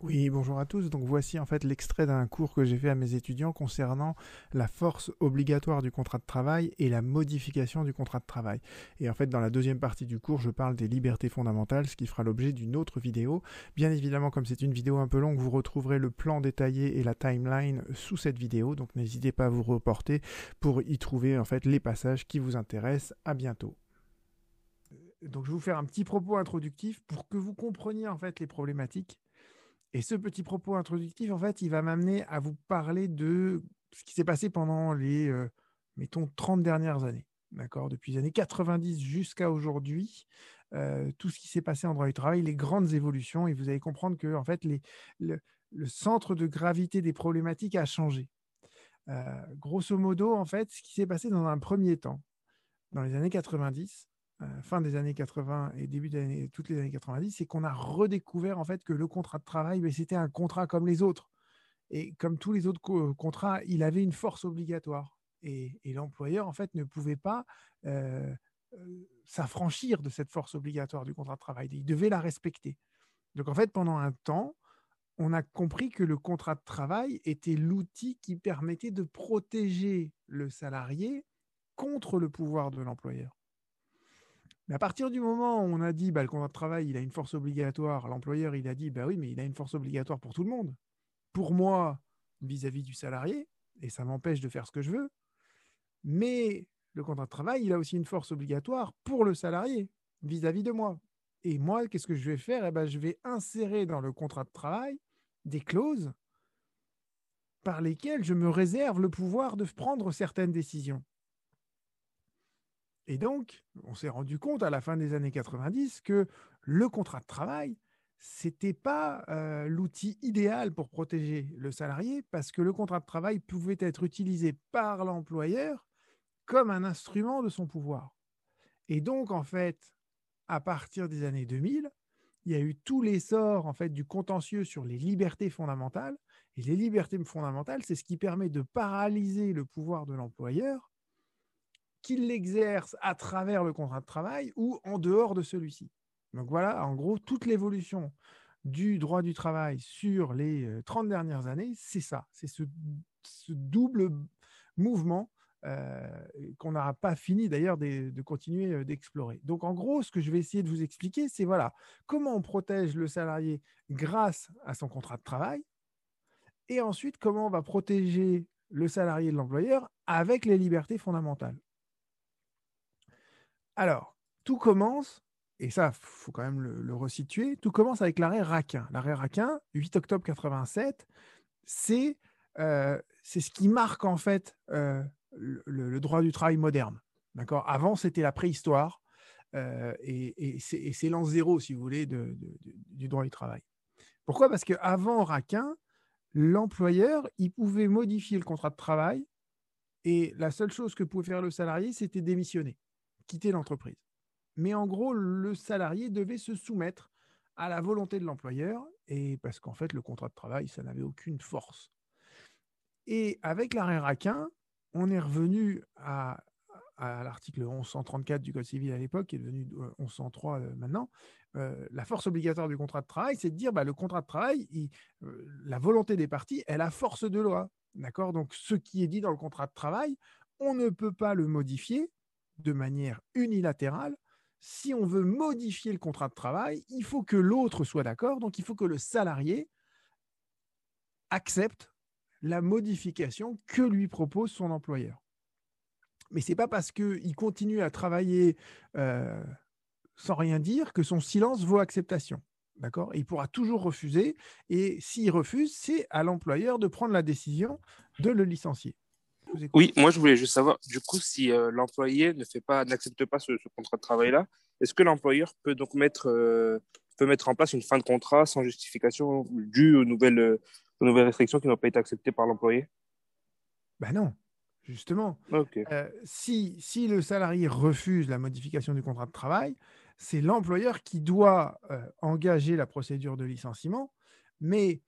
Oui, bonjour à tous. Donc voici en fait l'extrait d'un cours que j'ai fait à mes étudiants concernant la force obligatoire du contrat de travail et la modification du contrat de travail. Et en fait, dans la deuxième partie du cours, je parle des libertés fondamentales, ce qui fera l'objet d'une autre vidéo. Bien évidemment, comme c'est une vidéo un peu longue, vous retrouverez le plan détaillé et la timeline sous cette vidéo. Donc n'hésitez pas à vous reporter pour y trouver en fait les passages qui vous intéressent. À bientôt donc je vais vous faire un petit propos introductif pour que vous compreniez en fait les problématiques et ce petit propos introductif, en fait, il va m'amener à vous parler de ce qui s'est passé pendant les, euh, mettons, 30 dernières années. D'accord Depuis les années 90 jusqu'à aujourd'hui, euh, tout ce qui s'est passé en droit du travail, les grandes évolutions, et vous allez comprendre que, en fait, le, centre de gravité des problématiques a changé. Euh, grosso modo, en fait, ce qui s'est passé dans un premier temps, dans les années 90, euh, fin des années 80 et début des toutes les années 90, c'est qu'on a redécouvert en fait que le contrat de travail, mais c'était un contrat comme les autres. Et comme tous les autres contrats, il avait une force obligatoire. Et, l'employeur, en fait, ne pouvait pas euh, euh, s'affranchir de cette force obligatoire du contrat de travail. Il devait la respecter. Donc, en fait, pendant un temps, on a compris que le contrat de travail était l'outil qui permettait de protéger le salarié contre le pouvoir de l'employeur. Mais à partir du moment où on a dit bah, le contrat de travail, il a une force obligatoire, l'employeur, il a dit bah oui, mais il a une force obligatoire pour tout le monde. Pour moi, vis-à-vis du salarié, et ça m'empêche de faire ce que je veux. Mais le contrat de travail, il a aussi une force obligatoire pour le salarié, vis-à-vis de moi. Et moi, qu'est-ce que je vais faire? Eh ben, Je vais insérer dans le contrat de travail des clauses par lesquelles je me réserve le pouvoir de prendre certaines décisions. Et donc, on s'est rendu compte à la fin des années 90 que le contrat de travail, n'était pas euh, l'outil idéal pour protéger le salarié parce que le contrat de travail pouvait être utilisé par l'employeur comme un instrument de son pouvoir. Et donc, en fait, à partir des années 2000, il y a eu tout l'essor en fait du contentieux sur les libertés fondamentales. Et les libertés fondamentales, c'est ce qui permet de paralyser le pouvoir de l'employeur qu'il l'exerce à travers le contrat de travail ou en dehors de celui-ci. Donc voilà, en gros, toute l'évolution du droit du travail sur les 30 euh, dernières années, c'est ça, c'est ce, double mouvement euh, qu'on n'aura pas fini d'ailleurs de, de, continuer euh, d'explorer. Donc en gros, ce que je vais essayer de vous expliquer, c'est voilà, comment on protège le salarié grâce à son contrat de travail, et ensuite comment on va protéger le salarié de l'employeur avec les libertés fondamentales. Alors, tout commence, et ça, faut quand même le, resituer, tout commence avec l'arrêt Raquin. L'arrêt Raquin, 8 octobre 87, euh, c'est ce qui marque en fait euh, le, droit du travail moderne. Avant, c'était la préhistoire, euh, et, c'est l'an zéro, si vous voulez, du droit du travail. Pourquoi? Parce qu'avant Raquin, l'employeur, il pouvait modifier le contrat de travail, et la seule chose que pouvait faire le salarié, c'était démissionner quitter l'entreprise. Mais en gros, le salarié devait se soumettre à la volonté de l'employeur, et parce qu'en fait, le contrat de travail, ça n'avait aucune force. Et avec l'arrêt Raquin, on est revenu à, l'article 1134 du Code civil à l'époque, qui est devenu 1103 euh, euh, maintenant. Euh, la force obligatoire du contrat de travail, c'est de dire bah, le contrat de travail, la volonté des parties, elle a force de loi. D'accord? Donc, ce qui est dit dans le contrat de travail, on ne peut pas le modifier de manière unilatérale. Si on veut modifier le contrat de travail, il faut que l'autre soit d'accord, donc il faut que le salarié accepte la modification que lui propose son employeur. Mais ce n'est pas parce qu'il continue à travailler euh, sans rien dire que son silence vaut acceptation. Il pourra toujours refuser. Et s'il refuse, c'est à l'employeur de prendre la décision de le licencier. Oui, moi je voulais juste savoir, du coup, si euh, l'employé ne fait pas, n'accepte pas ce, contrat de travail-là, est-ce que l'employeur peut donc mettre, euh, peut mettre en place une fin de contrat sans justification due aux nouvelles, euh, aux nouvelles restrictions qui n'ont pas été acceptées par l'employé? Ben non, justement. si, si le salarié refuse la modification du contrat de travail, c'est l'employeur qui doit engager la procédure de licenciement, mais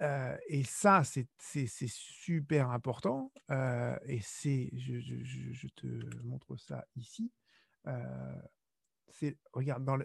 et ça, c'est super important. et c'est, je, te montre ça ici. regarde,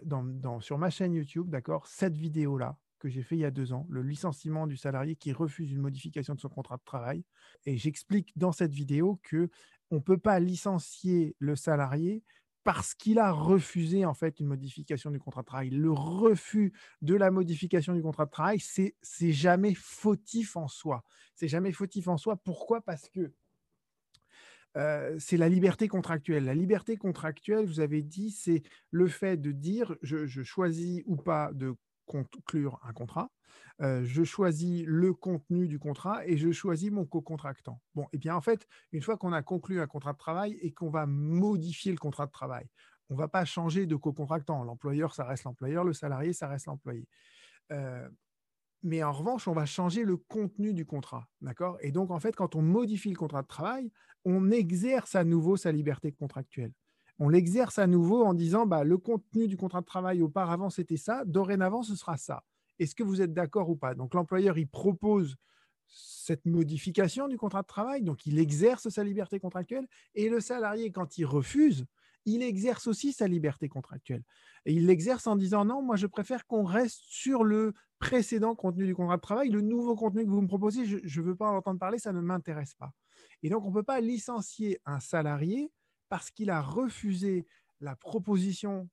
sur ma chaîne YouTube, d'accord, cette vidéo-là que j'ai fait il y a deux ans, le licenciement du salarié qui refuse une modification de son contrat de travail. Et j'explique dans cette vidéo que on ne peut pas licencier le salarié parce qu'il a refusé en fait une modification du contrat de travail. Le refus de la modification du contrat de travail, c'est jamais fautif en soi. C'est jamais fautif en soi. Pourquoi? Parce que euh, c'est la liberté contractuelle. La liberté contractuelle, vous avez dit, c'est le fait de dire je, choisis ou pas de conclure un contrat, euh, je choisis le contenu du contrat et je choisis mon co-contractant. Bon, et eh bien en fait, une fois qu'on a conclu un contrat de travail et qu'on va modifier le contrat de travail, on ne va pas changer de co-contractant. L'employeur, ça reste l'employeur, le salarié, ça reste l'employé. Euh, mais en revanche, on va changer le contenu du contrat. D'accord? Et donc, en fait, quand on modifie le contrat de travail, on exerce à nouveau sa liberté contractuelle. On l'exerce à nouveau en disant bah, le contenu du contrat de travail auparavant, c'était ça, dorénavant, ce sera ça. Est-ce que vous êtes d'accord ou pas? Donc, l'employeur, il propose cette modification du contrat de travail, donc il exerce sa liberté contractuelle, et le salarié, quand il refuse, il exerce aussi sa liberté contractuelle. Et il l'exerce en disant non, moi je préfère qu'on reste sur le précédent contenu du contrat de travail. Le nouveau contenu que vous me proposez, je ne veux pas en entendre parler, ça ne m'intéresse pas. Et donc on ne peut pas licencier un salarié parce qu'il a refusé la proposition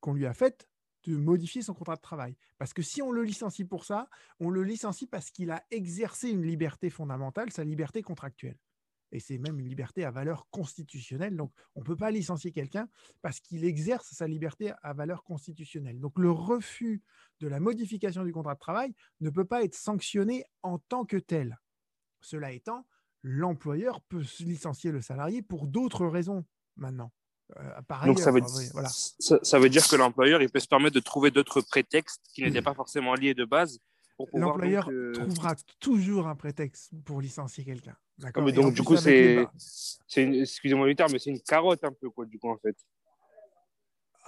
qu'on lui a faite de modifier son contrat de travail. Parce que si on le licencie pour ça, on le licencie parce qu'il a exercé une liberté fondamentale, sa liberté contractuelle et c'est même une liberté à valeur constitutionnelle. Donc, on ne peut pas licencier quelqu'un parce qu'il exerce sa liberté à valeur constitutionnelle. Donc, le refus de la modification du contrat de travail ne peut pas être sanctionné en tant que tel. Cela étant, l'employeur peut licencier le salarié pour d'autres raisons maintenant. Euh, Donc ça, veut, voilà. ça, veut dire que l'employeur il peut se permettre de trouver d'autres prétextes qui n'étaient pas forcément liés de base. L'employeur euh, trouvera toujours un prétexte pour licencier quelqu'un. Ah, donc, du coup, c'est. Excusez-moi du terme, mais c'est une carotte un peu, quoi, du coup, en fait.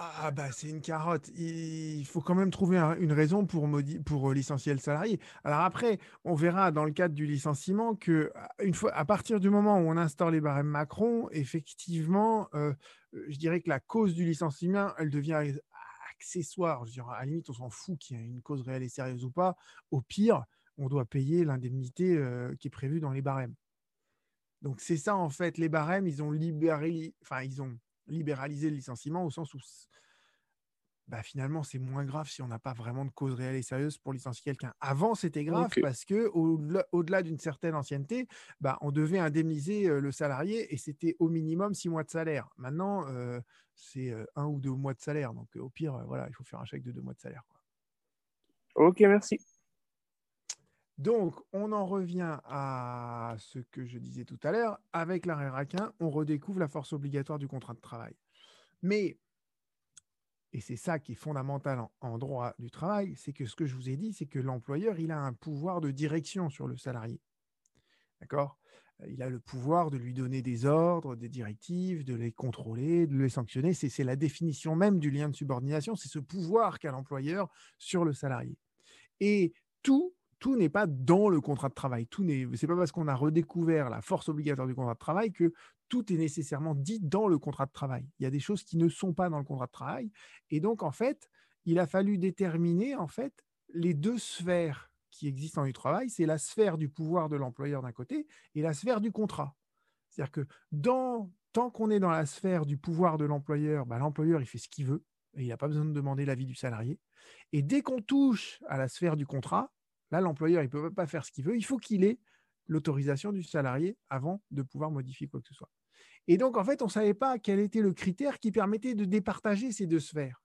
Ah, bah, c'est une carotte. Il faut quand même trouver une raison pour, pour licencier le salarié. Alors après, on verra dans le cadre du licenciement que, une fois, à partir du moment où on instaure les barèmes Macron, effectivement, euh, je dirais que la cause du licenciement, elle devient accessoire. Je dirais, à la limite, on s'en fout qu'il y ait une cause réelle et sérieuse ou pas. Au pire, on doit payer l'indemnité euh, qui est prévue dans les barèmes. Donc c'est ça en fait, les barèmes, ils ont, libéré, enfin, ils ont libéralisé le licenciement au sens où bah, finalement c'est moins grave si on n'a pas vraiment de cause réelle et sérieuse pour licencier quelqu'un. Avant c'était grave parce que au-delà, d'une certaine ancienneté, bah, on devait indemniser euh, le salarié et c'était au minimum six mois de salaire. Maintenant euh, c'est euh, un ou deux mois de salaire, donc au pire voilà il faut faire un chèque de deux mois de salaire. Ok merci. Donc, on en revient à ce que je disais tout à l'heure. Avec l'arrêt raquin, on redécouvre la force obligatoire du contrat de travail. Mais, et c'est ça qui est fondamental en, droit du travail, c'est que ce que je vous ai dit, c'est que l'employeur, il a un pouvoir de direction sur le salarié. D'accord? Il a le pouvoir de lui donner des ordres, des directives, de les contrôler, de les sanctionner. C'est la définition même du lien de subordination. C'est ce pouvoir qu'a l'employeur sur le salarié. Et tout tout n'est pas dans le contrat de travail. Tout n'est, c'est pas parce qu'on a redécouvert la force obligatoire du contrat de travail que tout est nécessairement dit dans le contrat de travail. Il y a des choses qui ne sont pas dans le contrat de travail. Et donc, en fait, il a fallu déterminer, en fait, les deux sphères qui existent dans le travail. C'est la sphère du pouvoir de l'employeur d'un côté et la sphère du contrat. C'est-à-dire que tant qu'on est dans la sphère du pouvoir de l'employeur, bah, l'employeur, il fait ce qu'il veut et il n'a pas besoin de demander l'avis du salarié. Et dès qu'on touche à la sphère du contrat, Là, l'employeur, ne peut pas faire ce qu'il veut. Il faut qu'il ait l'autorisation du salarié avant de pouvoir modifier quoi que ce soit. Et donc, en fait, on ne savait pas quel était le critère qui permettait de départager ces deux sphères.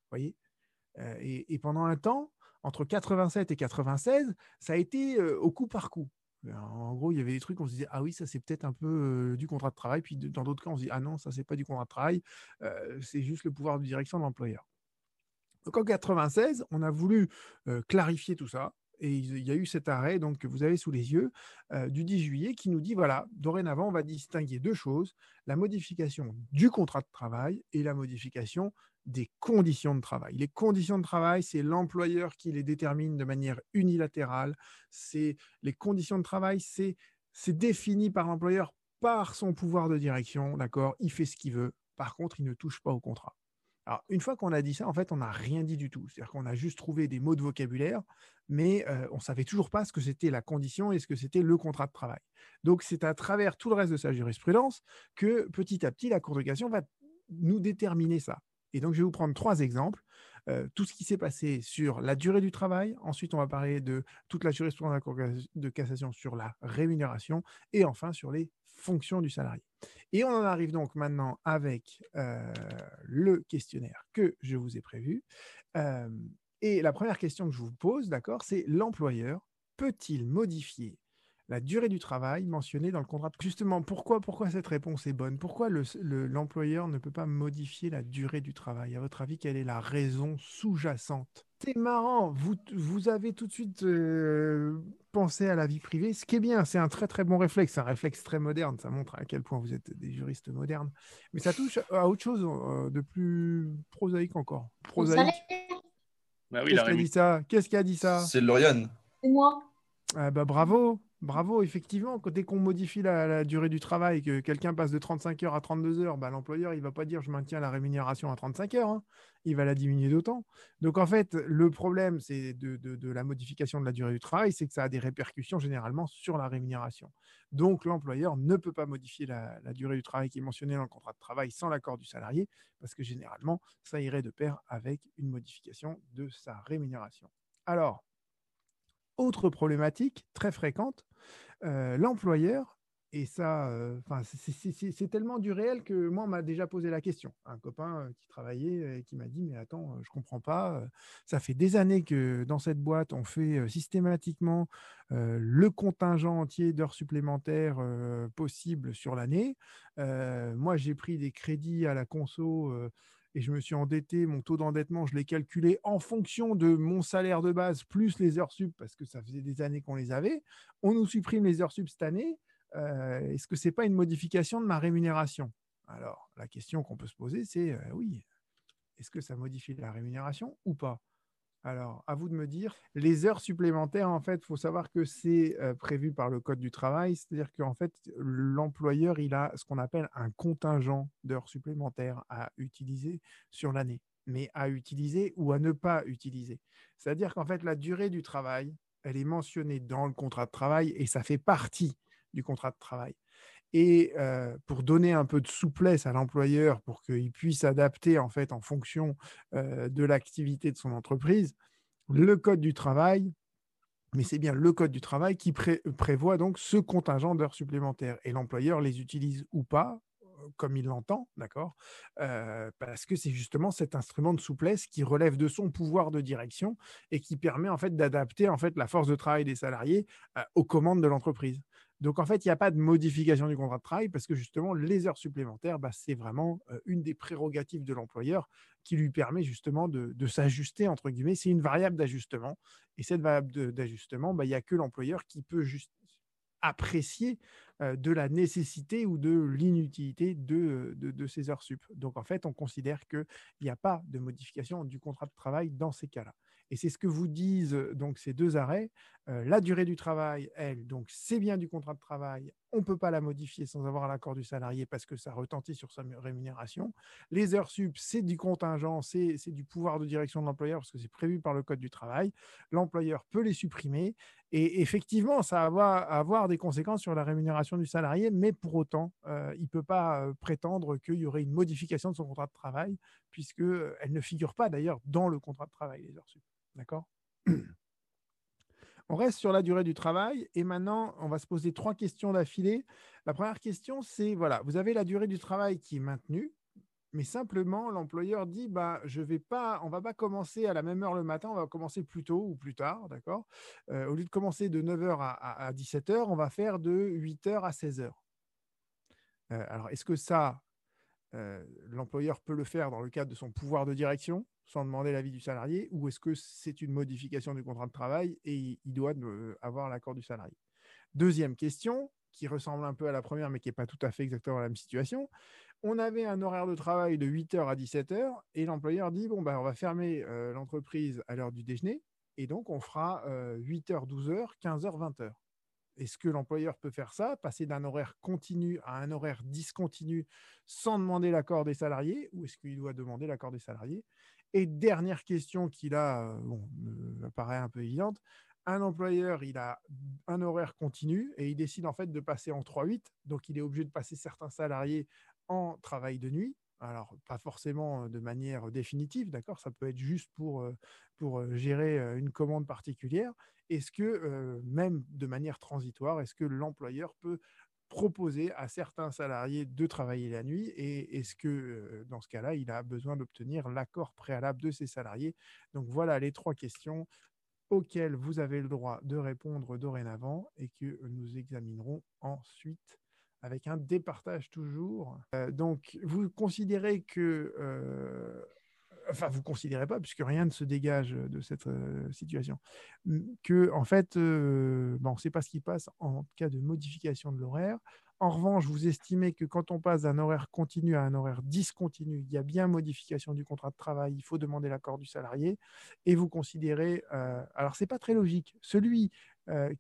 Euh, et, pendant un temps, entre 87 et 96, ça a été euh, au coup par coup. En gros, il y avait des trucs, on se disait, ah oui, ça c'est peut-être un peu euh, du contrat de travail. Puis dans d'autres cas, on se dit, ah non, ça c'est pas du contrat de travail, c'est juste le pouvoir de direction de l'employeur. Donc en 96, on a voulu clarifier tout ça et il y a eu cet arrêt donc, que vous avez sous les yeux euh, du 10 juillet qui nous dit voilà, dorénavant, on va distinguer deux choses la modification du contrat de travail et la modification des conditions de travail. Les conditions de travail, c'est l'employeur qui les détermine de manière unilatérale. C'est les conditions de travail, c'est défini par l'employeur par son pouvoir de direction, d'accord? Il fait ce qu'il veut. Par contre, il ne touche pas au contrat. Une fois qu'on a dit ça, en fait, on n'a rien dit du tout. C'est-à-dire qu'on a juste trouvé des mots de vocabulaire, mais euh, on ne savait toujours pas ce que c'était la condition et ce que c'était le contrat de travail. Donc, c'est à travers tout le reste de sa jurisprudence que petit à petit, la Cour de cassation va nous déterminer ça. Et donc, je vais vous prendre trois exemples. Tout ce qui s'est passé sur la durée du travail. Ensuite, on va parler de toute la jurisprudence de la Cour de cassation sur la rémunération. Et enfin, sur les fonctions du salarié. Et on en arrive donc maintenant avec le questionnaire que je vous ai prévu. Et la première question que je vous pose, d'accord, c'est l'employeur peut-il modifier la durée du travail mentionnée dans le contrat. Justement, pourquoi, pourquoi cette réponse est bonne? Pourquoi l'employeur ne peut pas modifier la durée du travail? À votre avis, quelle est la raison sous-jacente? C'est marrant, vous, vous avez tout de suite euh, pensé à la vie privée, ce qui est bien, c'est un très très bon réflexe, un réflexe très moderne, ça montre à quel point vous êtes des juristes modernes. Mais ça touche à autre chose euh, de plus prosaïque encore. Prosaïque. Bah oui, Qu'est-ce qui a dit ça? Qu'est-ce qui a dit ça? C'est Lauriane. C'est moi. Ah bah bravo, Bravo, effectivement, dès qu'on modifie la, durée du travail, que quelqu'un passe de 35 heures à 32 heures, bah, l'employeur, il va pas dire je maintiens la rémunération à 35 heures, hein. il va la diminuer d'autant. Donc en fait, le problème c'est de, la modification de la durée du travail, c'est que ça a des répercussions généralement sur la rémunération. Donc l'employeur ne peut pas modifier la, la durée du travail qui est mentionnée dans le contrat de travail sans l'accord du salarié, parce que généralement, ça irait de pair avec une modification de sa rémunération. Alors, autre problématique très fréquente, euh, l'employeur, et ça, euh, c'est tellement du réel que moi, on m'a déjà posé la question. Un copain euh, qui travaillait et qui m'a dit, mais attends, je comprends pas, ça fait des années que dans cette boîte, on fait systématiquement le contingent entier d'heures supplémentaires possibles sur l'année. moi, j'ai pris des crédits à la conso et je me suis endetté, mon taux d'endettement, je l'ai calculé en fonction de mon salaire de base plus les heures sup, parce que ça faisait des années qu'on les avait. On nous supprime les heures sup cette année. Euh, est-ce que ce n'est pas une modification de ma rémunération? Alors, la question qu'on peut se poser, c'est euh, oui, est-ce que ça modifie la rémunération ou pas? Alors, à vous de me dire, les heures supplémentaires, en fait, il faut savoir que c'est euh, prévu par le Code du travail, c'est-à-dire qu'en fait, l'employeur, il a ce qu'on appelle un contingent d'heures supplémentaires à utiliser sur l'année, mais à utiliser ou à ne pas utiliser. C'est-à-dire qu'en fait, la durée du travail, elle est mentionnée dans le contrat de travail et ça fait partie du contrat de travail. Et pour donner un peu de souplesse à l'employeur, pour qu'il puisse adapter en fait en fonction de l'activité de son entreprise, le code du travail, mais c'est bien le code du travail qui prévoit donc ce contingent d'heures supplémentaires. Et l'employeur les utilise ou pas, comme il l'entend, d'accord Parce que c'est justement cet instrument de souplesse qui relève de son pouvoir de direction et qui permet en fait d'adapter en fait la force de travail des salariés aux commandes de l'entreprise. Donc en fait, il n'y a pas de modification du contrat de travail parce que justement, les heures supplémentaires, bah, c'est vraiment une des prérogatives de l'employeur qui lui permet justement de, s'ajuster, entre guillemets. C'est une variable d'ajustement. Et cette variable d'ajustement, bah, il n'y a que l'employeur qui peut juste apprécier de la nécessité ou de l'inutilité de, de, ces heures sup. Donc en fait, on considère qu'il n'y a pas de modification du contrat de travail dans ces cas-là. Et c'est ce que vous disent donc ces deux arrêts. la durée du travail, elle, donc c'est bien du contrat de travail. On ne peut pas la modifier sans avoir l'accord du salarié parce que ça retentit sur sa rémunération. Les heures sup, c'est du contingent, c'est du pouvoir de direction de l'employeur parce que c'est prévu par le Code du travail. L'employeur peut les supprimer. Et effectivement, ça va avoir des conséquences sur la rémunération du salarié, mais pour autant, il ne peut pas prétendre qu'il y aurait une modification de son contrat de travail, puisqu'elle ne figure pas d'ailleurs dans le contrat de travail, les heures sup. D'accord? On reste sur la durée du travail et maintenant, on va se poser trois questions d'affilée. La première question, c'est voilà, vous avez la durée du travail qui est maintenue, mais simplement l'employeur dit bah je vais pas, on va pas commencer à la même heure le matin, on va commencer plus tôt ou plus tard, d'accord? Euh, Au lieu de commencer de 9h à, 17h, on va faire de 8h à 16h. Euh, alors, est-ce que ça, euh, l'employeur peut le faire dans le cadre de son pouvoir de direction sans demander l'avis du salarié ou est-ce que c'est une modification du contrat de travail et il doit avoir l'accord du salarié? Deuxième question, qui ressemble un peu à la première mais qui n'est pas tout à fait exactement la même situation. On avait un horaire de travail de 8h à 17h et l'employeur dit bon, bah, on va fermer euh, l'entreprise à l'heure du déjeuner et donc on fera 8h, 12h, 15h, 20h. Est-ce que l'employeur peut faire ça, passer d'un horaire continu à un horaire discontinu sans demander l'accord des salariés ou est-ce qu'il doit demander l'accord des salariés? Et dernière question qui là bon, me paraît un peu évidente, un employeur, il a un horaire continu et il décide en fait de passer en 3-8, donc il est obligé de passer certains salariés en travail de nuit. Alors, pas forcément de manière définitive, d'accord Ça peut être juste pour, pour gérer une commande particulière. Est-ce que, même de manière transitoire, est-ce que l'employeur peut proposer à certains salariés de travailler la nuit et est-ce que dans ce cas-là, il a besoin d'obtenir l'accord préalable de ses salariés? Donc voilà les trois questions auxquelles vous avez le droit de répondre dorénavant et que nous examinerons ensuite avec un départage toujours. Euh, donc, vous considérez que... Euh, enfin, vous considérez pas, puisque rien ne se dégage de cette euh, situation, que, en fait, bon, on ne sait pas ce qui passe en cas de modification de l'horaire. En revanche, vous estimez que quand on passe d'un horaire continu à un horaire discontinu, il y a bien modification du contrat de travail, il faut demander l'accord du salarié, et vous considérez, alors c'est pas très logique, celui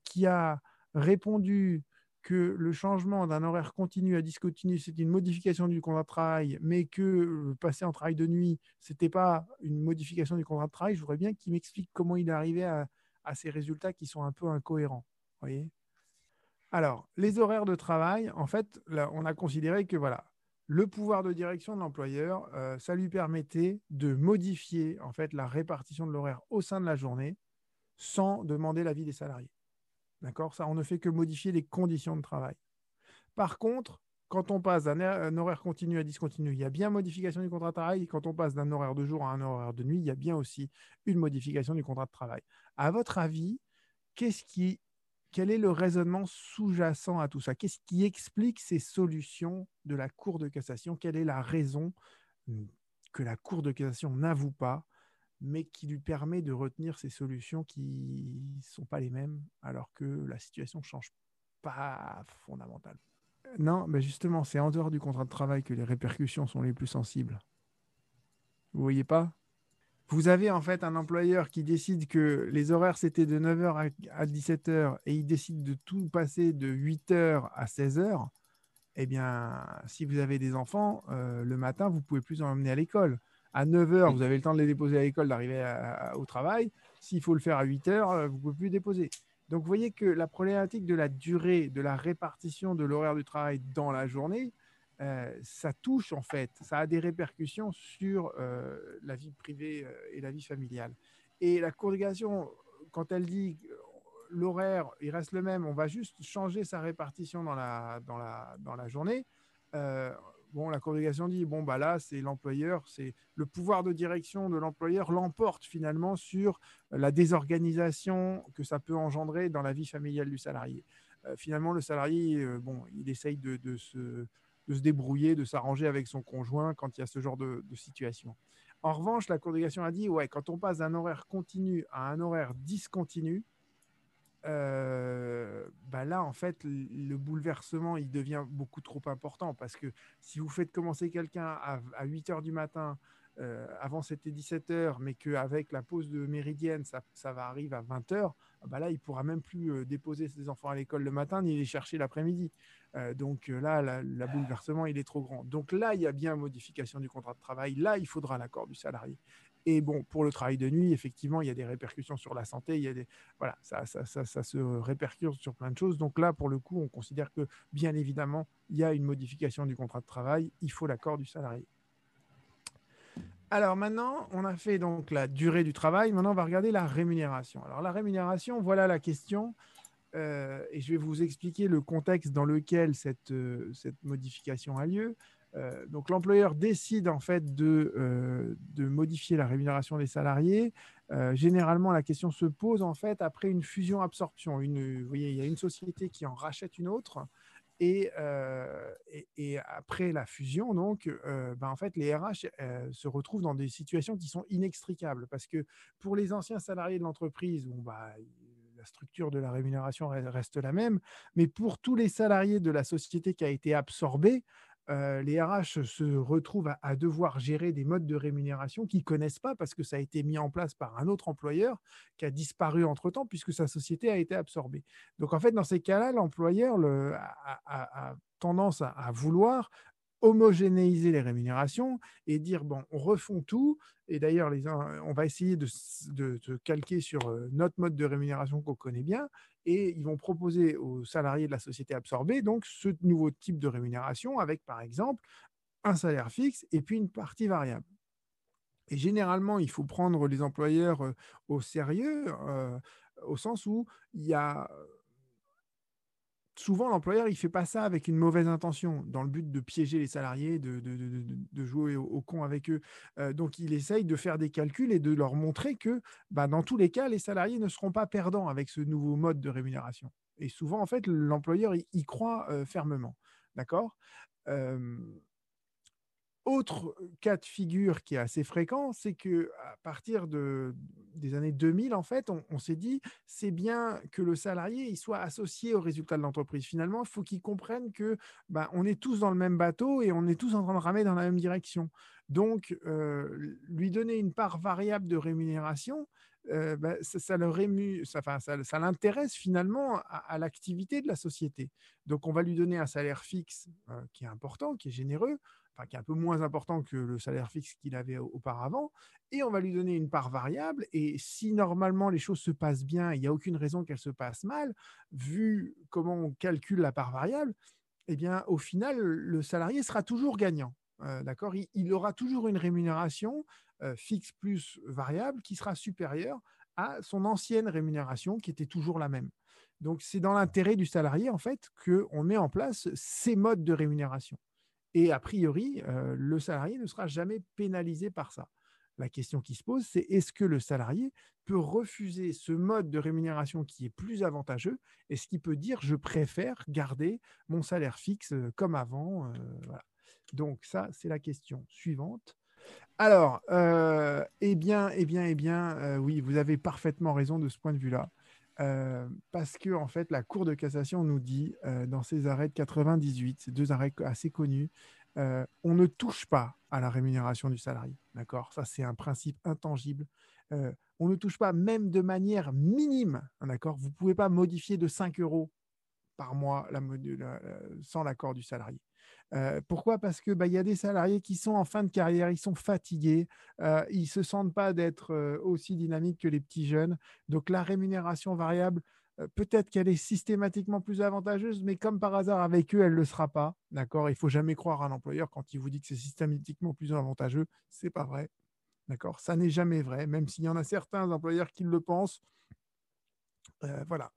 qui a répondu que le changement d'un horaire continu à discontinu, c'est une modification du contrat de travail, mais que euh, passer en travail de nuit, ce n'était pas une modification du contrat de travail, je voudrais bien qu'il m'explique comment il est arrivé à, ces résultats qui sont un peu incohérents. Voyez Alors, les horaires de travail, en fait, on a considéré que voilà, le pouvoir de direction de l'employeur, euh, ça lui permettait de modifier en fait la répartition de l'horaire au sein de la journée sans demander l'avis des salariés. D'accord? Ça, on ne fait que modifier les conditions de travail. Par contre, quand on passe d'un horaire continu à discontinu, il y a bien modification du contrat de travail. Quand on passe d'un horaire de jour à un horaire de nuit, il y a bien aussi une modification du contrat de travail. À votre avis, qu'est-ce qui, quel est le raisonnement sous-jacent à tout ça? Qu'est-ce qui explique ces solutions de la Cour de cassation? Quelle est la raison que la Cour de cassation n'avoue pas mais qui lui permet de retenir ces solutions qui ne sont pas les mêmes, alors que la situation ne change pas fondamentalement. Non, mais justement, c'est en dehors du contrat de travail que les répercussions sont les plus sensibles. Vous voyez pas? Vous avez en fait un employeur qui décide que les horaires c'était de 9h à 17h et il décide de tout passer de 8h à 16h. Eh bien, si vous avez des enfants, euh, le matin, vous pouvez plus en emmener à l'école à 9h, vous avez le temps de les déposer à l'école, d'arriver au travail. S'il faut le faire à 8h, euh, vous ne pouvez plus déposer. Donc, vous voyez que la problématique de la durée, de la répartition de l'horaire du travail dans la journée, euh, ça touche en fait, ça a des répercussions sur euh, la vie privée et la vie familiale. Et la congrégation, quand elle dit l'horaire, il reste le même, on va juste changer sa répartition dans la, dans la, dans la journée, bon, la congrégation dit bon bah là c'est l'employeur, c'est le pouvoir de direction de l'employeur l'emporte finalement sur la désorganisation que ça peut engendrer dans la vie familiale du salarié. Euh, finalement, le salarié, euh, bon, il essaye de, se, de se débrouiller, de s'arranger avec son conjoint quand il y a ce genre de, de situation. En revanche, la congrégation a dit ouais, quand on passe d'un horaire continu à un horaire discontinu, euh, bah là, en fait, le bouleversement, il devient beaucoup trop important parce que si vous faites commencer quelqu'un à, 8 heures du matin, euh, avant c'était 17 heures, mais qu'avec la pause de méridienne, ça, ça va arriver à 20 heures, bah là, il pourra même plus euh, déposer ses enfants à l'école le matin ni les chercher l'après-midi. donc là, le bouleversement, il est trop grand. Donc là, il y a bien modification du contrat de travail. Là, il faudra l'accord du salarié. Et bon, pour le travail de nuit, effectivement, il y a des répercussions sur la santé, il y a des, voilà, ça, ça, ça, ça, se répercute sur plein de choses. Donc là, pour le coup, on considère que, bien évidemment, il y a une modification du contrat de travail, il faut l'accord du salarié. Alors maintenant, on a fait donc la durée du travail. Maintenant, on va regarder la rémunération. Alors la rémunération, voilà la question. Euh, et je vais vous expliquer le contexte dans lequel cette, euh, cette modification a lieu. Euh, donc l'employeur décide en fait de, euh, de, modifier la rémunération des salariés. Euh, généralement, la question se pose en fait après une fusion-absorption. vous voyez, il y a une société qui en rachète une autre. Et, après la fusion, donc, ben, en fait, les RH se retrouvent dans des situations qui sont inextricables parce que pour les anciens salariés de l'entreprise, bah, la structure de la rémunération reste la même, mais pour tous les salariés de la société qui a été absorbée, les RH se retrouvent à, devoir gérer des modes de rémunération qu'ils connaissent pas parce que ça a été mis en place par un autre employeur qui a disparu entre-temps puisque sa société a été absorbée. Donc en fait, dans ces cas-là, l'employeur a, tendance à, vouloir homogénéiser les rémunérations et dire bon, on refond tout. Et d'ailleurs, on va essayer de, de, calquer sur euh, notre mode de rémunération qu'on connaît bien et ils vont proposer aux salariés de la société absorbée donc ce nouveau type de rémunération avec par exemple un salaire fixe et puis une partie variable. Et généralement, il faut prendre les employeurs euh, au sérieux, euh, au sens où il y a souvent l'employeur il fait pas ça avec une mauvaise intention, dans le but de piéger les salariés, de, de, jouer au, con avec eux. Euh, donc il essaye de faire des calculs et de leur montrer que bah, dans tous les cas, les salariés ne seront pas perdants avec ce nouveau mode de rémunération. Et souvent, en fait, l'employeur y, croit euh, fermement. D'accord? Euh, autre cas de figure qui est assez fréquent, c'est que à partir de, des années 2000, en fait, on, s'est dit c'est bien que le salarié il soit associé au résultat de l'entreprise. Finalement, il faut qu'il comprenne que bah, on est tous dans le même bateau et on est tous en train de ramer dans la même direction. Donc, lui donner une part variable de rémunération, bah, ça, l'intéresse finalement à, l'activité de la société. Donc, on va lui donner un salaire fixe qui est important, qui est généreux qui est un peu moins important que le salaire fixe qu'il avait auparavant, et on va lui donner une part variable. Et si normalement les choses se passent bien, il n'y a aucune raison qu'elles se passent mal, vu comment on calcule la part variable, eh bien, au final, le salarié sera toujours gagnant. Euh, d'accord? Il, aura toujours une rémunération euh, fixe plus variable qui sera supérieure à son ancienne rémunération qui était toujours la même. Donc, c'est dans l'intérêt du salarié, en fait, qu'on met en place ces modes de rémunération. Et a priori, euh, le salarié ne sera jamais pénalisé par ça. La question qui se pose, c'est est-ce que le salarié peut refuser ce mode de rémunération qui est plus avantageux Est-ce qu'il peut dire je préfère garder mon salaire fixe euh, comme avant euh, Donc ça, c'est la question suivante. Alors, eh bien, eh bien, eh bien, oui, vous avez parfaitement raison de ce point de vue-là. Euh, parce que en fait, la Cour de cassation nous dit euh, dans ses arrêts de 98, ces deux arrêts assez connus, euh, on ne touche pas à la rémunération du salarié. D'accord? Ça, c'est un principe intangible. on ne touche pas, même de manière minime. D'accord? Vous ne pouvez pas modifier de 5 euros par mois sans l'accord du salarié. Euh, pourquoi? Parce que bah, y a des salariés qui sont en fin de carrière, ils sont fatigués, euh, ils se sentent pas d'être euh, aussi dynamiques que les petits jeunes. Donc la rémunération variable, euh, peut-être qu'elle est systématiquement plus avantageuse, mais comme par hasard avec eux, elle ne le sera pas. D'accord? Il faut jamais croire à un employeur quand il vous dit que c'est systématiquement plus avantageux. C'est pas vrai. D'accord? Ça n'est jamais vrai, même s'il y en a certains employeurs qui le pensent. voilà.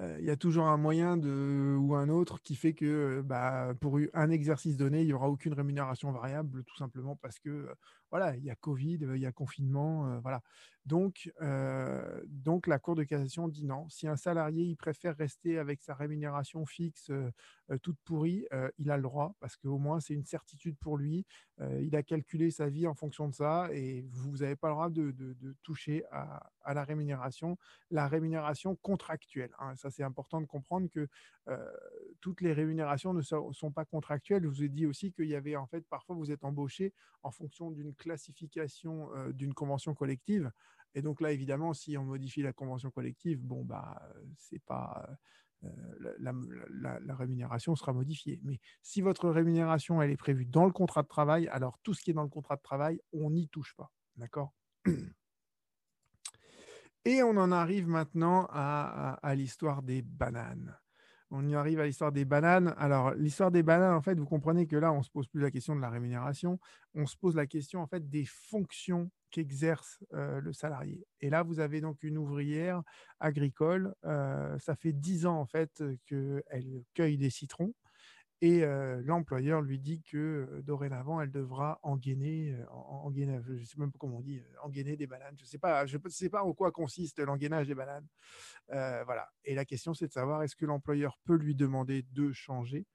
Euh, il y a toujours un moyen ou un autre qui fait que euh, bah, pour un exercice donné, il n'y aura aucune rémunération variable, tout simplement parce que euh, voilà, il y a Covid, il y a confinement, voilà. Donc, donc la Cour de cassation dit non. Si un salarié il préfère rester avec sa rémunération fixe toute pourrie, il a le droit parce qu'au moins c'est une certitude pour lui. il a calculé sa vie en fonction de ça et vous n'avez pas le droit de, de, toucher à, à, la rémunération, la rémunération contractuelle. Hein. Ça c'est important de comprendre que toutes les rémunérations ne sont, pas contractuelles. Je vous ai dit aussi qu'il y avait en fait parfois vous êtes embauché en fonction d'une classification euh, d'une convention collective. Et donc là, évidemment, si on modifie la convention collective, bon bah c'est pas euh, la, rémunération sera modifiée. Mais si votre rémunération elle est prévue dans le contrat de travail, alors tout ce qui est dans le contrat de travail, on n'y touche pas. D'accord? Et on en arrive maintenant à, l'histoire des bananes. On y arrive à l'histoire des bananes. Alors, l'histoire des bananes, en fait, vous comprenez que là, on se pose plus la question de la rémunération, on se pose la question, en fait, des fonctions qu'exerce euh, le salarié. Et là, vous avez donc une ouvrière agricole. Euh, ça fait dix ans, en fait, qu'elle cueille des citrons. Et l'employeur lui dit que dorénavant, elle devra engainer, je ne sais même pas comment on dit, engainer des bananes. Je ne sais, pas, sais pas en quoi consiste l'engainage des bananes. voilà. Et la question, c'est de savoir est-ce que l'employeur peut lui demander de changer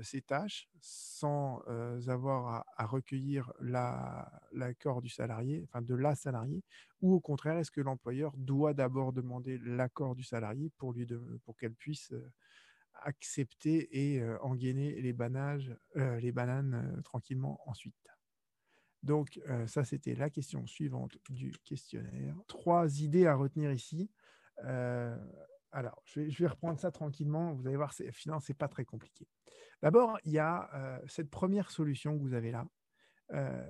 ses tâches sans avoir à, recueillir l'accord du salarié, enfin de la salariée, ou au contraire, est-ce que l'employeur doit d'abord demander l'accord du salarié pour, pour qu'elle puisse accepter et engainer les, banages, les bananes tranquillement ensuite. Donc, ça, c'était la question suivante du questionnaire. Trois idées à retenir ici. alors, je vais, reprendre ça tranquillement. Vous allez voir, finalement, ce n'est pas très compliqué. D'abord, il y a cette première solution que vous avez là.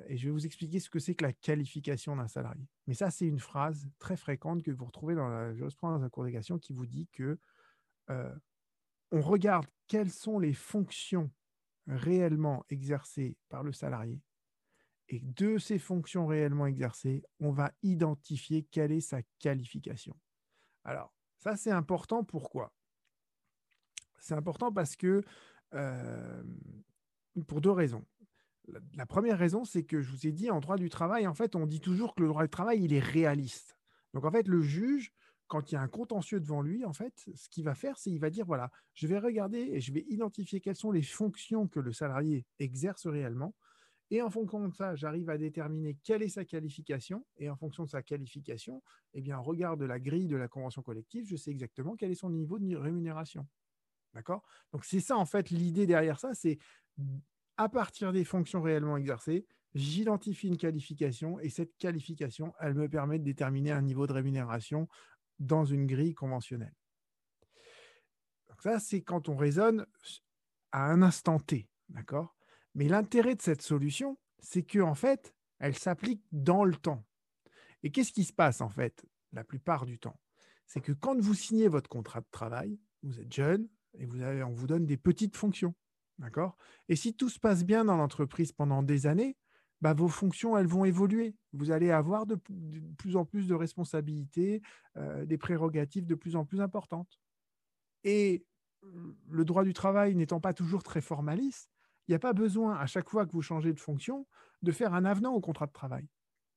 et je vais vous expliquer ce que c'est que la qualification d'un salarié. Mais ça, c'est une phrase très fréquente que vous retrouvez dans la jurisprudence d'un cours d'éducation qui vous dit que on regarde quelles sont les fonctions réellement exercées par le salarié. Et de ces fonctions réellement exercées, on va identifier quelle est sa qualification. Alors, ça c'est important. Pourquoi? C'est important parce que, euh, pour deux raisons. La, première raison, c'est que je vous ai dit, en droit du travail, en fait, on dit toujours que le droit du travail, il est réaliste. Donc, en fait, le juge, quand il y a un contentieux devant lui, en fait, ce qu'il va faire, c'est qu'il va dire voilà, je vais regarder et je vais identifier quelles sont les fonctions que le salarié exerce réellement. Et en fonction de ça, j'arrive à déterminer quelle est sa qualification. Et en fonction de sa qualification, eh bien, en regard de la grille de la convention collective, je sais exactement quel est son niveau de rémunération. D'accord? Donc, c'est ça, en fait, l'idée derrière ça, c'est à partir des fonctions réellement exercées, j'identifie une qualification et cette qualification, elle me permet de déterminer un niveau de rémunération dans une grille conventionnelle. Ça, c'est quand on raisonne à un instant T, d'accord? Mais l'intérêt de cette solution, c'est que en fait, elle s'applique dans le temps. Et qu'est-ce qui se passe en fait la plupart du temps? C'est que quand vous signez votre contrat de travail, vous êtes jeune et vous on vous donne des petites fonctions, d'accord? Et si tout se passe bien dans l'entreprise pendant des années, bah, vos fonctions, elles vont évoluer. Vous allez avoir de, plus en plus de responsabilités, euh, des prérogatives de plus en plus importantes. Et le droit du travail n'étant pas toujours très formaliste, il n'y a pas besoin, à chaque fois que vous changez de fonction, de faire un avenant au contrat de travail.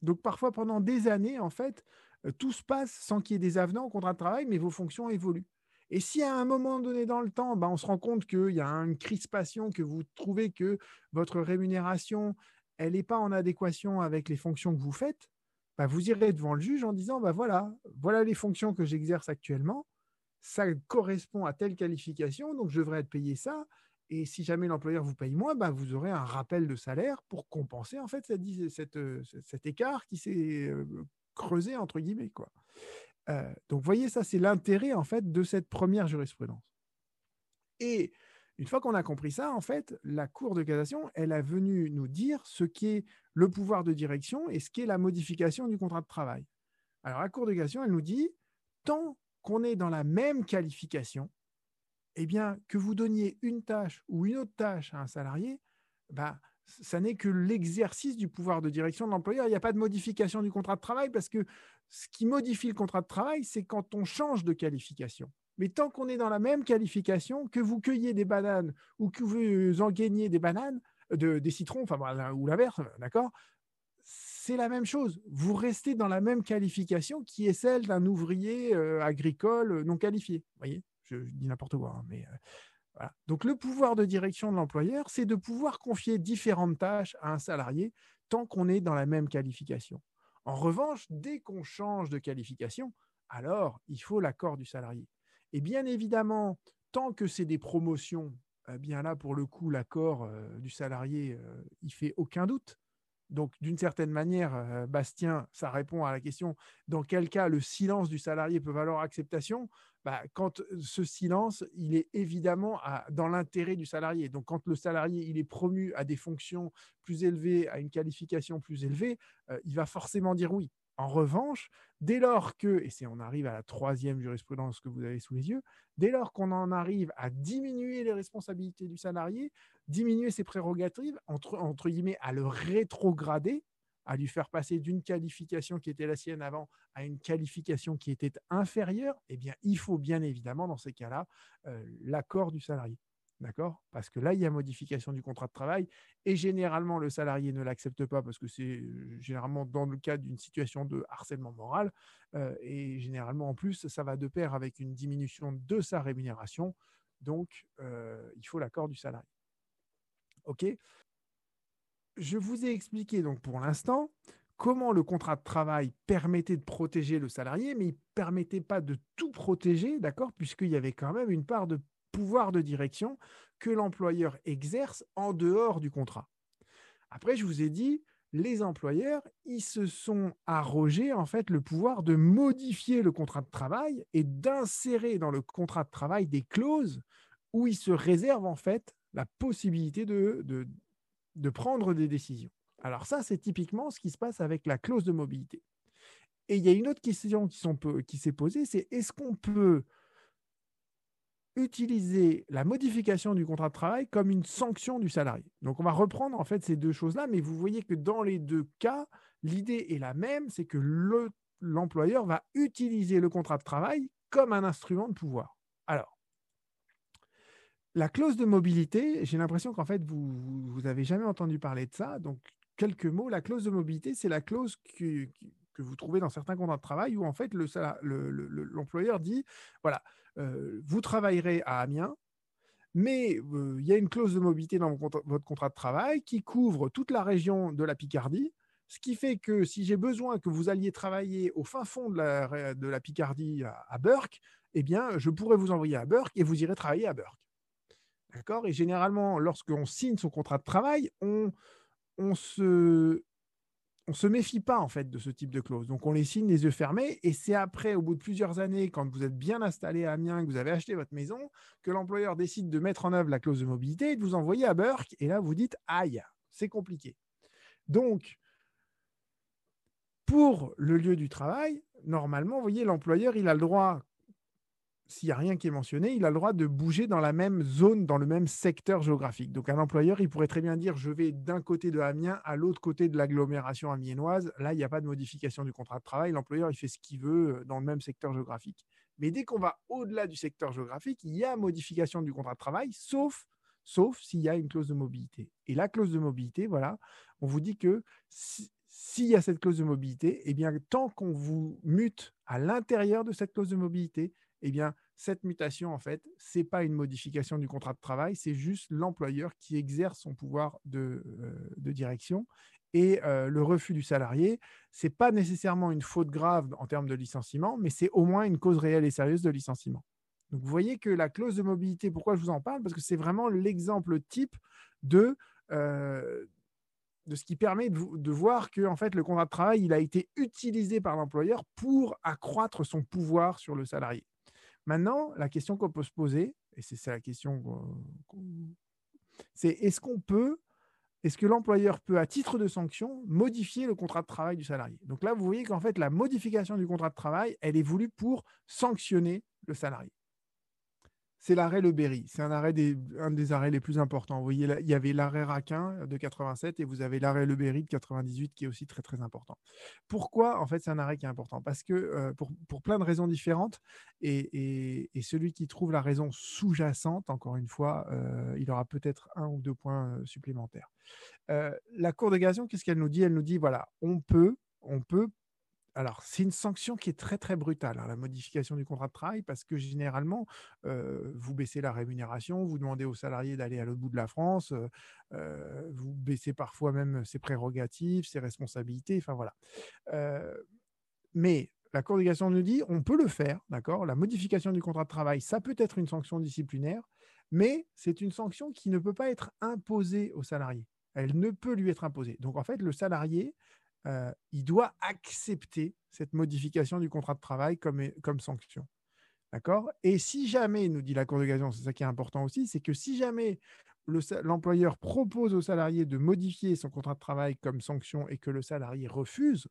Donc parfois, pendant des années, en fait, euh, tout se passe sans qu'il y ait des avenants au contrat de travail, mais vos fonctions évoluent. Et si à un moment donné dans le temps, bah, on se rend compte qu'il y a une crispation, que vous trouvez que votre rémunération elle n'est pas en adéquation avec les fonctions que vous faites, bah, vous irez devant le juge en disant bah voilà, voilà les fonctions que j'exerce actuellement, ça correspond à telle qualification, donc je devrais être payé ça. Et si jamais l'employeur vous paye moins, bah, vous aurez un rappel de salaire pour compenser en fait cet écart qui s'est euh, creusé entre guillemets quoi. Euh, donc, voyez, ça, c'est l'intérêt en fait de cette première jurisprudence. Et une fois qu'on a compris ça, en fait, la Cour de cassation, elle a venu nous dire ce qu'est le pouvoir de direction et ce qu'est la modification du contrat de travail. Alors, la Cour de cassation, elle nous dit, tant qu'on est dans la même qualification, eh bien, que vous donniez une tâche ou une autre tâche à un salarié, bah, ça n'est que l'exercice du pouvoir de direction de l'employeur. Il n'y a pas de modification du contrat de travail parce que ce qui modifie le contrat de travail, c'est quand on change de qualification. Mais tant qu'on est dans la même qualification, que vous cueillez des bananes ou que vous en gagnez des bananes, euh, des citrons, enfin ou l'inverse, d'accord c'est la même chose. Vous restez dans la même qualification qui est celle d'un ouvrier euh, agricole euh, non qualifié. Vous voyez, je, dis n'importe quoi, hein, mais. Donc le pouvoir de direction de l'employeur, c'est de pouvoir confier différentes tâches à un salarié tant qu'on est dans la même qualification. En revanche, dès qu'on change de qualification, alors il faut l'accord du salarié. Et bien évidemment, tant que c'est des promotions, eh bien là, pour le coup, l'accord euh, du salarié, euh, il fait aucun doute. Donc, d'une certaine manière, euh, Bastien, ça répond à la question dans quel cas le silence du salarié peut valoir acceptation? Bah, Quand ce silence, il est évidemment dans l'intérêt du salarié. Donc, quand le salarié il est promu à des fonctions plus élevées, à une qualification plus élevée, il va forcément dire oui. En revanche, dès lors que, et c'est on arrive à la troisième jurisprudence que vous avez sous les yeux, dès lors qu'on en arrive à diminuer les responsabilités du salarié, diminuer ses prérogatives, entre, entre guillemets, à le rétrograder, à lui faire passer d'une qualification qui était la sienne avant à une qualification qui était inférieure, eh bien, il faut bien évidemment, dans ces cas-là, euh, l'accord du salarié. D'accord? Parce que là, il y a modification du contrat de travail et généralement, le salarié ne l'accepte pas parce que c'est euh, généralement dans le cadre d'une situation de harcèlement moral. Euh, et généralement, en plus, ça va de pair avec une diminution de sa rémunération. Donc, euh, il faut l'accord du salarié. OK? Je vous ai expliqué donc pour l'instant comment le contrat de travail permettait de protéger le salarié, mais il ne permettait pas de tout protéger, d'accord? Puisqu'il y avait quand même une part de pouvoirs de direction que l'employeur exerce en dehors du contrat. Après, je vous ai dit, les employeurs, ils se sont arrogés en fait le pouvoir de modifier le contrat de travail et d'insérer dans le contrat de travail des clauses où ils se réservent en fait la possibilité de, de, prendre des décisions. Alors ça, c'est typiquement ce qui se passe avec la clause de mobilité. Et il y a une autre question qui s'est posée, c'est est-ce qu'on peut utiliser la modification du contrat de travail comme une sanction du salarié. Donc on va reprendre en fait ces deux choses-là, mais vous voyez que dans les deux cas, l'idée est la même, c'est que l'employeur va utiliser le contrat de travail comme un instrument de pouvoir. Alors, la clause de mobilité, j'ai l'impression qu'en fait, vous n'avez jamais entendu parler de ça. Donc, quelques mots. La clause de mobilité, c'est la clause que, que, vous trouvez dans certains contrats de travail où en fait l'employeur le, dit, voilà, euh, vous travaillerez à Amiens, mais euh, il y a une clause de mobilité dans votre contrat de travail qui couvre toute la région de la Picardie, ce qui fait que si j'ai besoin que vous alliez travailler au fin fond de la, de la Picardie à, Burke, eh bien, je pourrais vous envoyer à Burke et vous irez travailler à Burke. D'accord? Et généralement, lorsqu'on signe son contrat de travail, on, on se on se méfie pas en fait de ce type de clause. Donc on les signe les yeux fermés et c'est après, au bout de plusieurs années, quand vous êtes bien installé à Amiens, que vous avez acheté votre maison, que l'employeur décide de mettre en œuvre la clause de mobilité et de vous envoyer à Burke. Et là, vous dites aïe, c'est compliqué. Donc, pour le lieu du travail, normalement, vous voyez, l'employeur, il a le droit, s'il n'y a rien qui est mentionné, il a le droit de bouger dans la même zone, dans le même secteur géographique. Donc un employeur, il pourrait très bien dire je vais d'un côté de Amiens à l'autre côté de l'agglomération amiénoise. Là, il n'y a pas de modification du contrat de travail. L'employeur, il fait ce qu'il veut euh, dans le même secteur géographique. Mais dès qu'on va au-delà du secteur géographique, il y a modification du contrat de travail, sauf, sauf s'il y a une clause de mobilité. Et la clause de mobilité, voilà, on vous dit que s'il y a cette clause de mobilité, eh bien, tant qu'on vous mute à l'intérieur de cette clause de mobilité, eh bien, cette mutation, en fait, ce n'est pas une modification du contrat de travail, c'est juste l'employeur qui exerce son pouvoir de, euh, direction. Et euh, le refus du salarié, ce n'est pas nécessairement une faute grave en termes de licenciement, mais c'est au moins une cause réelle et sérieuse de licenciement. Donc, vous voyez que la clause de mobilité, pourquoi je vous en parle? Parce que c'est vraiment l'exemple type de, euh, de ce qui permet de, de, voir que en fait, le contrat de travail il a été utilisé par l'employeur pour accroître son pouvoir sur le salarié. Maintenant, la question qu'on peut se poser, et c'est la question, c'est est-ce qu'on peut, est-ce que l'employeur peut, à titre de sanction, modifier le contrat de travail du salarié? Donc là, vous voyez qu'en fait, la modification du contrat de travail, elle est voulue pour sanctionner le salarié c'est l'arrêt Le Berry. C'est un, des, un des arrêts les plus importants. Vous voyez, il y avait l'arrêt Raquin de 87 et vous avez l'arrêt Le Berry de 98 qui est aussi très très important. Pourquoi En fait, c'est un arrêt qui est important? Parce que euh, pour, pour, plein de raisons différentes et, et, celui qui trouve la raison sous-jacente, encore une fois, euh, il aura peut-être un ou deux points euh, supplémentaires. la Cour de qu'est-ce qu'elle nous dit? Elle nous dit voilà, on peut, on peut alors, c'est une sanction qui est très très brutale, hein, la modification du contrat de travail, parce que généralement, euh, vous baissez la rémunération, vous demandez aux salariés d'aller à l'autre bout de la France, euh, euh, vous baissez parfois même ses prérogatives, ses responsabilités, enfin voilà. mais la Cour nous dit, on peut le faire, d'accord La modification du contrat de travail, ça peut être une sanction disciplinaire, mais c'est une sanction qui ne peut pas être imposée au salarié. Elle ne peut lui être imposée. Donc en fait, le salarié, euh, il doit accepter cette modification du contrat de travail comme, comme sanction. D'accord? Et si jamais, nous dit la Cour de cassation, c'est ça qui est important aussi, c'est que si jamais l'employeur propose au salarié de modifier son contrat de travail comme sanction et que le salarié refuse,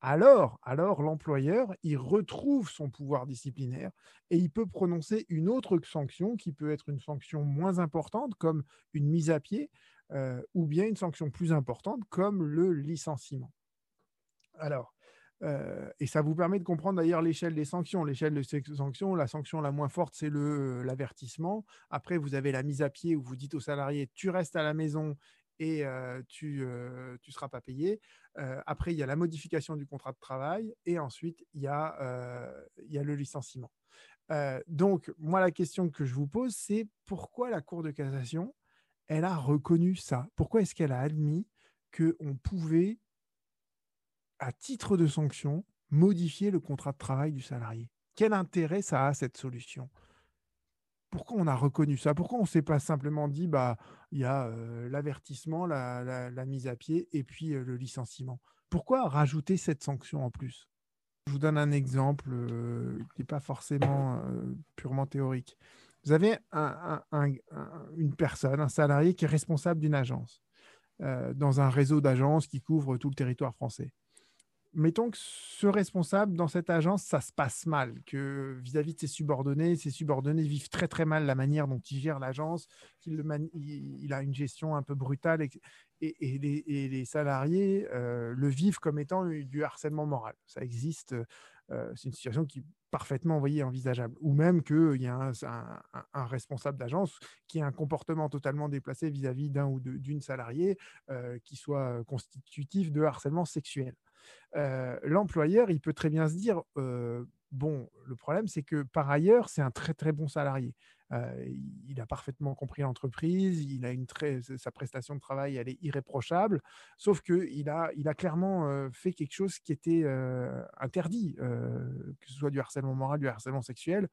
alors, alors l'employeur, il retrouve son pouvoir disciplinaire et il peut prononcer une autre sanction qui peut être une sanction moins importante comme une mise à pied euh, ou bien une sanction plus importante comme le licenciement. Alors, euh, et ça vous permet de comprendre d'ailleurs l'échelle des sanctions. L'échelle des sanctions, la sanction la moins forte, c'est l'avertissement. Après, vous avez la mise à pied où vous dites au salarié tu restes à la maison et euh, tu ne euh, seras pas payé. après, il y a la modification du contrat de travail et ensuite, il y a, il y a le licenciement. donc, moi, la question que je vous pose, c'est pourquoi la Cour de cassation, elle a reconnu ça? Pourquoi est-ce qu'elle a admis qu'on pouvait à titre de sanction, modifier le contrat de travail du salarié. Quel intérêt ça a, cette solution? Pourquoi on a reconnu ça? Pourquoi on ne s'est pas simplement dit, bah, il y a l'avertissement, la, mise à pied et puis le licenciement? Pourquoi rajouter cette sanction en plus? Je vous donne un exemple qui n'est pas forcément purement théorique. Vous avez une personne, un salarié qui est responsable d'une agence, dans un réseau d'agences qui couvre tout le territoire français mettons que ce responsable dans cette agence, ça se passe mal, que vis-à-vis de ses subordonnés, ses subordonnés vivent très très mal la manière dont il gère l'agence, qu'il il, a une gestion un peu brutale et, les, salariés euh, le vivent comme étant du harcèlement moral. Ça existe, euh, c'est une situation qui est parfaitement envoyée envisageable. Ou même qu'il y a un, responsable d'agence qui a un comportement totalement déplacé vis-à-vis d'un ou d'une salariée euh, qui soit constitutif de harcèlement sexuel. L'employeur, il peut très bien se dire, bon, le problème, c'est que par ailleurs, c'est un très très bon salarié. Il a parfaitement compris l'entreprise, il a une très, sa prestation de travail, elle est irréprochable, sauf qu'il a, il a clairement fait quelque chose qui était interdit, que ce soit du harcèlement moral, du harcèlement sexuel.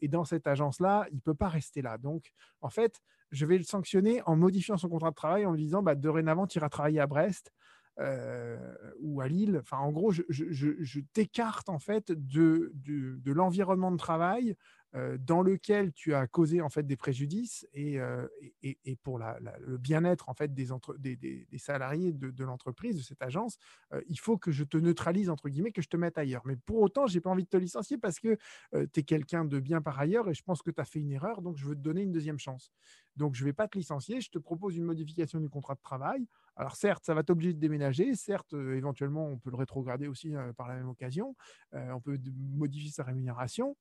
et dans cette agence-là, il ne peut pas rester là. Donc, en fait, je vais le sanctionner en modifiant son contrat de travail, en lui disant, bah, dorénavant, tu iras travailler à Brest. Euh, ou à Lille. Enfin, en gros, je, t'écarte en fait de, l'environnement de travail dans lequel tu as causé en fait des préjudices et, euh, et, et, pour le bien-être en fait des, entre, des, des, salariés de, l'entreprise, de cette agence, il faut que je te neutralise entre guillemets, que je te mette ailleurs. Mais pour autant, j'ai pas envie de te licencier parce que tu es quelqu'un de bien par ailleurs et je pense que tu as fait une erreur, donc je veux te donner une deuxième chance. Donc je vais pas te licencier, je te propose une modification du contrat de travail alors certes, ça va t'obliger de déménager, certes, euh, éventuellement, on peut le rétrograder aussi euh, par la même occasion, euh, on peut modifier sa rémunération,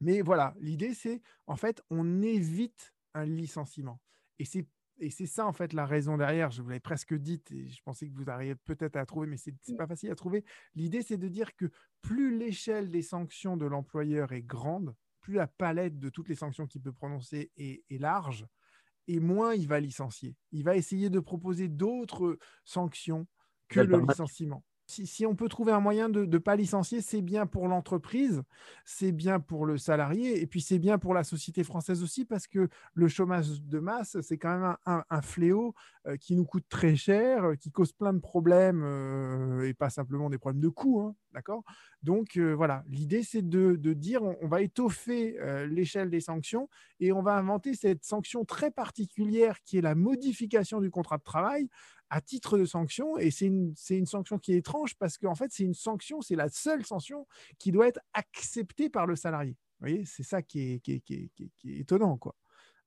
mais voilà, l'idée c'est, en fait, on évite un licenciement. Et c'est et c'est ça, en fait, la raison derrière. Je vous l'avais presque dit et je pensais que vous arriviez peut-être à trouver, mais c'est n'est pas facile à trouver. L'idée, c'est de dire que plus l'échelle des sanctions de l'employeur est grande, plus la palette de toutes les sanctions qu'il peut prononcer est large, et moins il va licencier. Il va essayer de proposer d'autres sanctions que le licenciement si, on peut trouver un moyen de ne pas licencier, c'est bien pour l'entreprise, c'est bien pour le salarié, et puis c'est bien pour la société française aussi, parce que le chômage de masse, c'est quand même un, fléau euh, qui nous coûte très cher, euh, qui cause plein de problèmes, euh, et pas simplement des problèmes de coût, hein, d'accord? Donc voilà, l'idée c'est de, dire on, va étoffer l'échelle des sanctions, et on va inventer cette sanction très particulière qui est la modification du contrat de travail, à titre de sanction. Et c'est une, une, sanction qui est étrange parce qu'en fait, c'est une sanction, c'est la seule sanction qui doit être acceptée par le salarié. Vous voyez, c'est ça qui est, qui est, qui est, étonnant, quoi.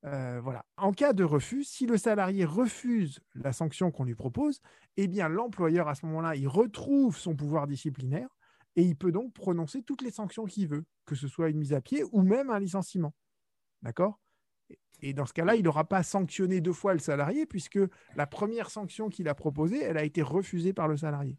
Euh, voilà. En cas de refus, si le salarié refuse la sanction qu'on lui propose, eh bien l'employeur à ce moment-là, il retrouve son pouvoir disciplinaire et il peut donc prononcer toutes les sanctions qu'il veut, que ce soit une mise à pied ou même un licenciement. D'accord? Et dans ce cas-là, il n'aura pas sanctionné deux fois le salarié, puisque la première sanction qu'il a proposée, elle a été refusée par le salarié.